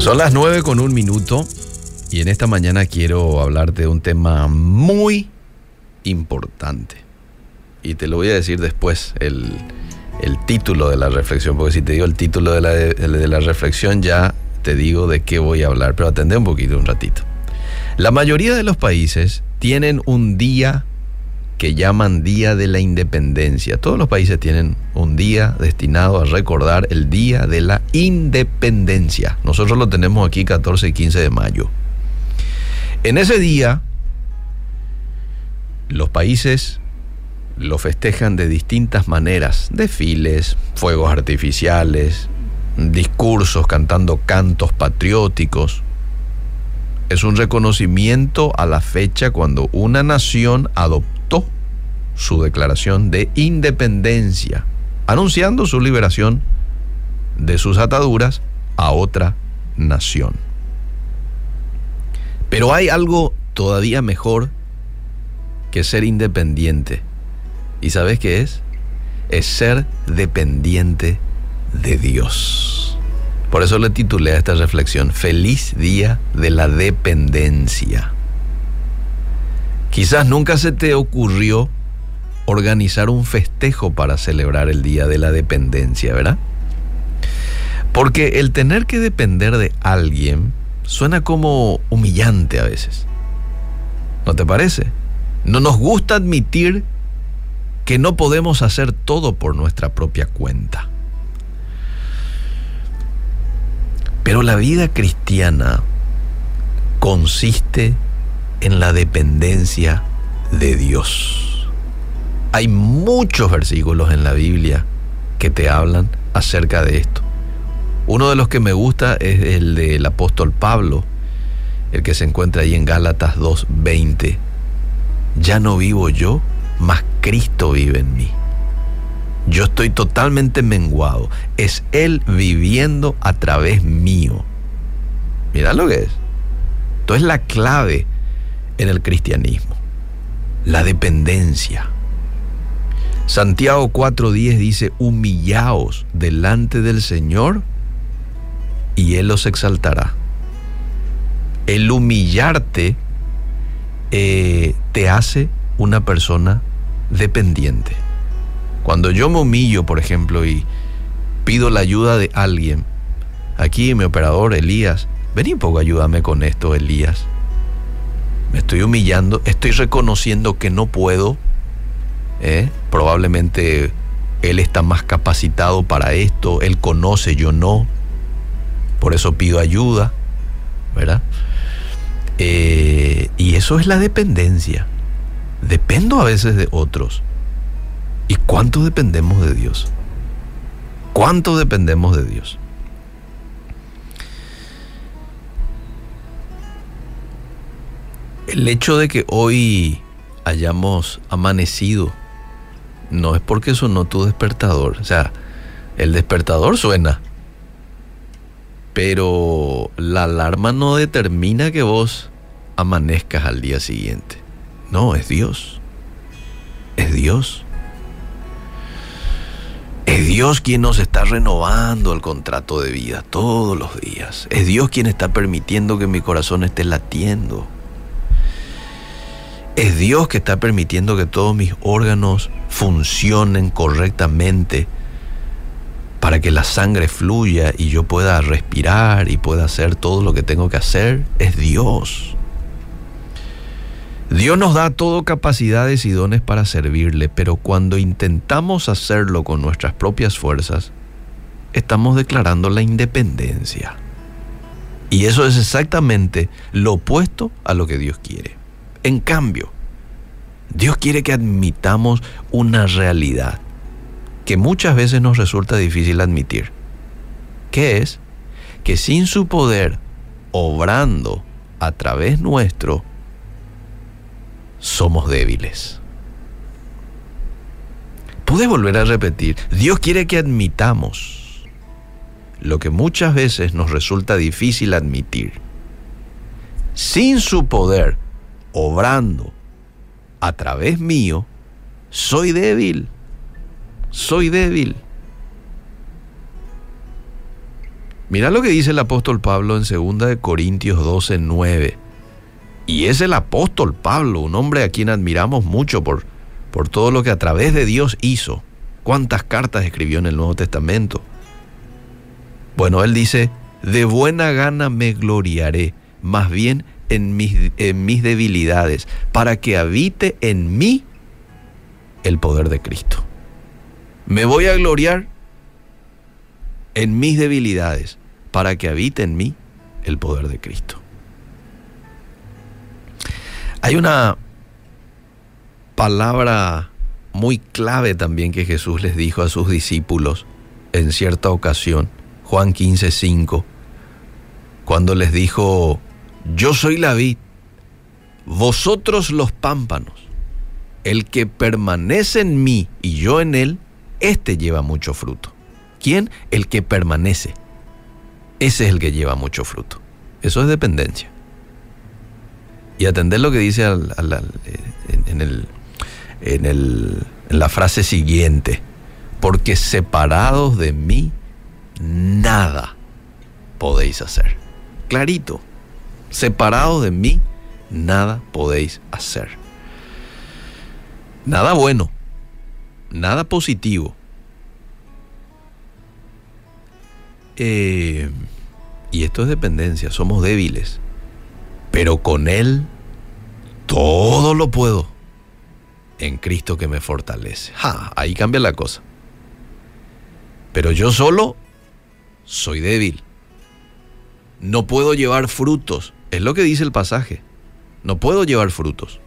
Son las 9 con un minuto y en esta mañana quiero hablarte de un tema muy importante. Y te lo voy a decir después, el, el título de la reflexión, porque si te digo el título de la, de la reflexión ya te digo de qué voy a hablar, pero atendé un poquito, un ratito. La mayoría de los países tienen un día que llaman Día de la Independencia. Todos los países tienen un día destinado a recordar el Día de la Independencia. Nosotros lo tenemos aquí 14 y 15 de mayo. En ese día, los países lo festejan de distintas maneras, desfiles, fuegos artificiales, discursos cantando cantos patrióticos. Es un reconocimiento a la fecha cuando una nación adoptó su declaración de independencia, anunciando su liberación de sus ataduras a otra nación. Pero hay algo todavía mejor que ser independiente. ¿Y sabes qué es? Es ser dependiente de Dios. Por eso le titulé a esta reflexión Feliz Día de la Dependencia. Quizás nunca se te ocurrió organizar un festejo para celebrar el Día de la Dependencia, ¿verdad? Porque el tener que depender de alguien suena como humillante a veces. ¿No te parece? No nos gusta admitir que no podemos hacer todo por nuestra propia cuenta. Pero la vida cristiana consiste en la dependencia de Dios. Hay muchos versículos en la Biblia que te hablan acerca de esto. Uno de los que me gusta es el del apóstol Pablo, el que se encuentra ahí en Gálatas 2.20. Ya no vivo yo, mas Cristo vive en mí. Yo estoy totalmente menguado. Es Él viviendo a través mío. Mira lo que es. Esto es la clave en el cristianismo. La dependencia. Santiago 4.10 dice, humillaos delante del Señor y Él os exaltará. El humillarte eh, te hace una persona dependiente. Cuando yo me humillo, por ejemplo, y pido la ayuda de alguien, aquí mi operador Elías, ven un poco, ayúdame con esto, Elías. Me estoy humillando, estoy reconociendo que no puedo. ¿Eh? Probablemente él está más capacitado para esto, él conoce, yo no. Por eso pido ayuda, ¿verdad? Eh, y eso es la dependencia. Dependo a veces de otros. ¿Y cuánto dependemos de Dios? ¿Cuánto dependemos de Dios? El hecho de que hoy hayamos amanecido no es porque sonó tu despertador. O sea, el despertador suena, pero la alarma no determina que vos amanezcas al día siguiente. No, es Dios. Es Dios. Es Dios quien nos está renovando el contrato de vida todos los días. Es Dios quien está permitiendo que mi corazón esté latiendo. Es Dios que está permitiendo que todos mis órganos funcionen correctamente para que la sangre fluya y yo pueda respirar y pueda hacer todo lo que tengo que hacer. Es Dios. Dios nos da todo capacidades y dones para servirle, pero cuando intentamos hacerlo con nuestras propias fuerzas, estamos declarando la independencia. Y eso es exactamente lo opuesto a lo que Dios quiere. En cambio, Dios quiere que admitamos una realidad que muchas veces nos resulta difícil admitir, que es que sin su poder, obrando a través nuestro, somos débiles. Puedes volver a repetir, Dios quiere que admitamos lo que muchas veces nos resulta difícil admitir. Sin su poder, obrando a través mío, soy débil, soy débil. Mira lo que dice el apóstol Pablo en 2 Corintios 12, 9. Y es el apóstol Pablo, un hombre a quien admiramos mucho por, por todo lo que a través de Dios hizo. Cuántas cartas escribió en el Nuevo Testamento. Bueno, él dice, de buena gana me gloriaré, más bien en mis, en mis debilidades, para que habite en mí el poder de Cristo. Me voy a gloriar en mis debilidades, para que habite en mí el poder de Cristo. Hay una palabra muy clave también que Jesús les dijo a sus discípulos en cierta ocasión, Juan 15, 5, cuando les dijo, yo soy la vid, vosotros los pámpanos, el que permanece en mí y yo en él, éste lleva mucho fruto. ¿Quién? El que permanece. Ese es el que lleva mucho fruto. Eso es dependencia. Y atender lo que dice el, en la frase siguiente. Porque separados de mí, nada podéis hacer. Clarito. Separados de mí, nada podéis hacer. Nada bueno. Nada positivo Eh, y esto es dependencia, somos débiles. Pero con Él todo lo puedo en Cristo que me fortalece. ahí cambia la cosa. Pero yo solo soy débil. No puedo llevar frutos. Es lo que dice el pasaje. No puedo llevar frutos.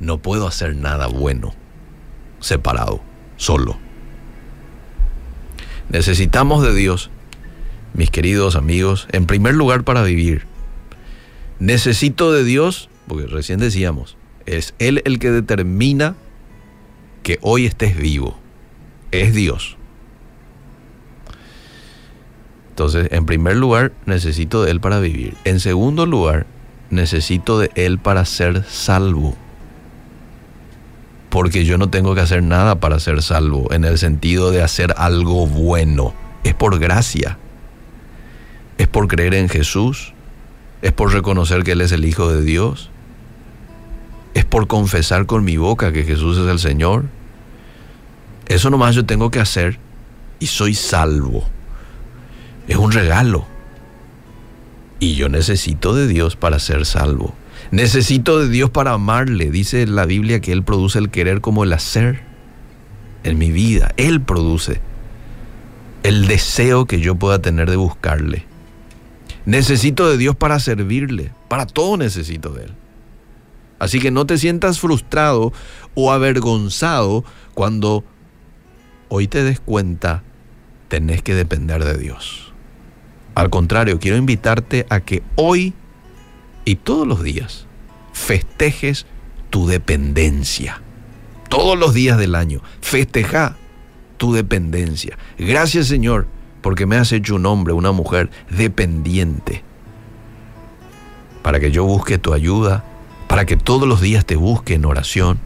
No puedo hacer nada bueno separado, solo. Necesitamos de Dios mis queridos amigos, en primer lugar para vivir. Necesito de Dios, porque recién decíamos, es Él el que determina que hoy estés vivo. Es Dios. Entonces, en primer lugar, necesito de Él para vivir. En segundo lugar, necesito de Él para ser salvo. Porque yo no tengo que hacer nada para ser salvo, en el sentido de hacer algo bueno. Es por gracia es por creer en Jesús, es por reconocer que Él es el Hijo de Dios, es por confesar con mi boca que Jesús es el Señor. Eso nomás yo tengo que hacer y soy salvo. Es un regalo. Y yo necesito de Dios para ser salvo. Necesito de Dios para amarle. Dice la Biblia que Él produce el querer como el hacer en mi vida. Él produce el deseo que yo pueda tener de buscarle. Necesito de Dios para servirle. Para todo necesito de Él. Así que no te sientas frustrado o avergonzado cuando hoy te des cuenta, tenés que depender de Dios. Al contrario, quiero invitarte a que hoy y todos los días festejes tu dependencia. Todos los días del año, festeja tu dependencia. Gracias Señor porque me has hecho un hombre, una mujer dependiente, para que yo busque tu ayuda, para que todos los días te busque en oración,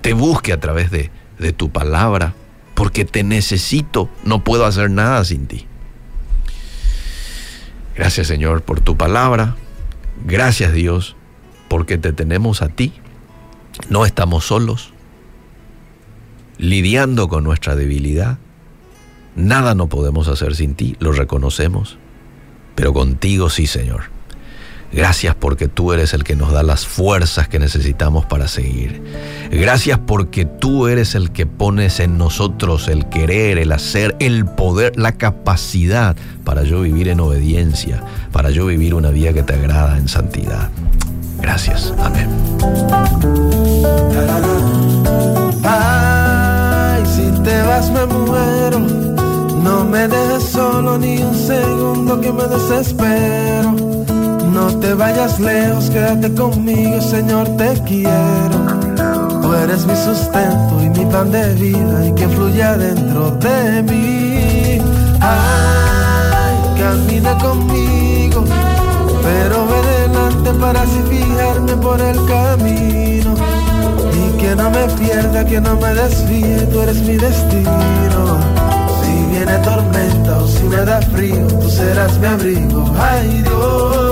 te busque a través de, de tu palabra, porque te necesito, no puedo hacer nada sin ti. Gracias Señor por tu palabra, gracias Dios porque te tenemos a ti, no estamos solos, lidiando con nuestra debilidad. Nada no podemos hacer sin ti, lo reconocemos, pero contigo sí, Señor. Gracias porque tú eres el que nos da las fuerzas que necesitamos para seguir. Gracias porque tú eres el que pones en nosotros el querer, el hacer, el poder, la capacidad para yo vivir en obediencia, para yo vivir una vida que te agrada en santidad. Gracias. Amén. Ay, si te vas me muero no me dejes solo ni un segundo que me desespero. No te vayas lejos, quédate conmigo, Señor, te quiero. Tú eres mi sustento y mi pan de vida y que fluya dentro de mí. Ay, camina conmigo, pero ve delante para así fijarme por el camino. Y que no me pierda, que no me desvíe, tú eres mi destino viene tormenta o si me da frío, tú serás mi abrigo. Ay Dios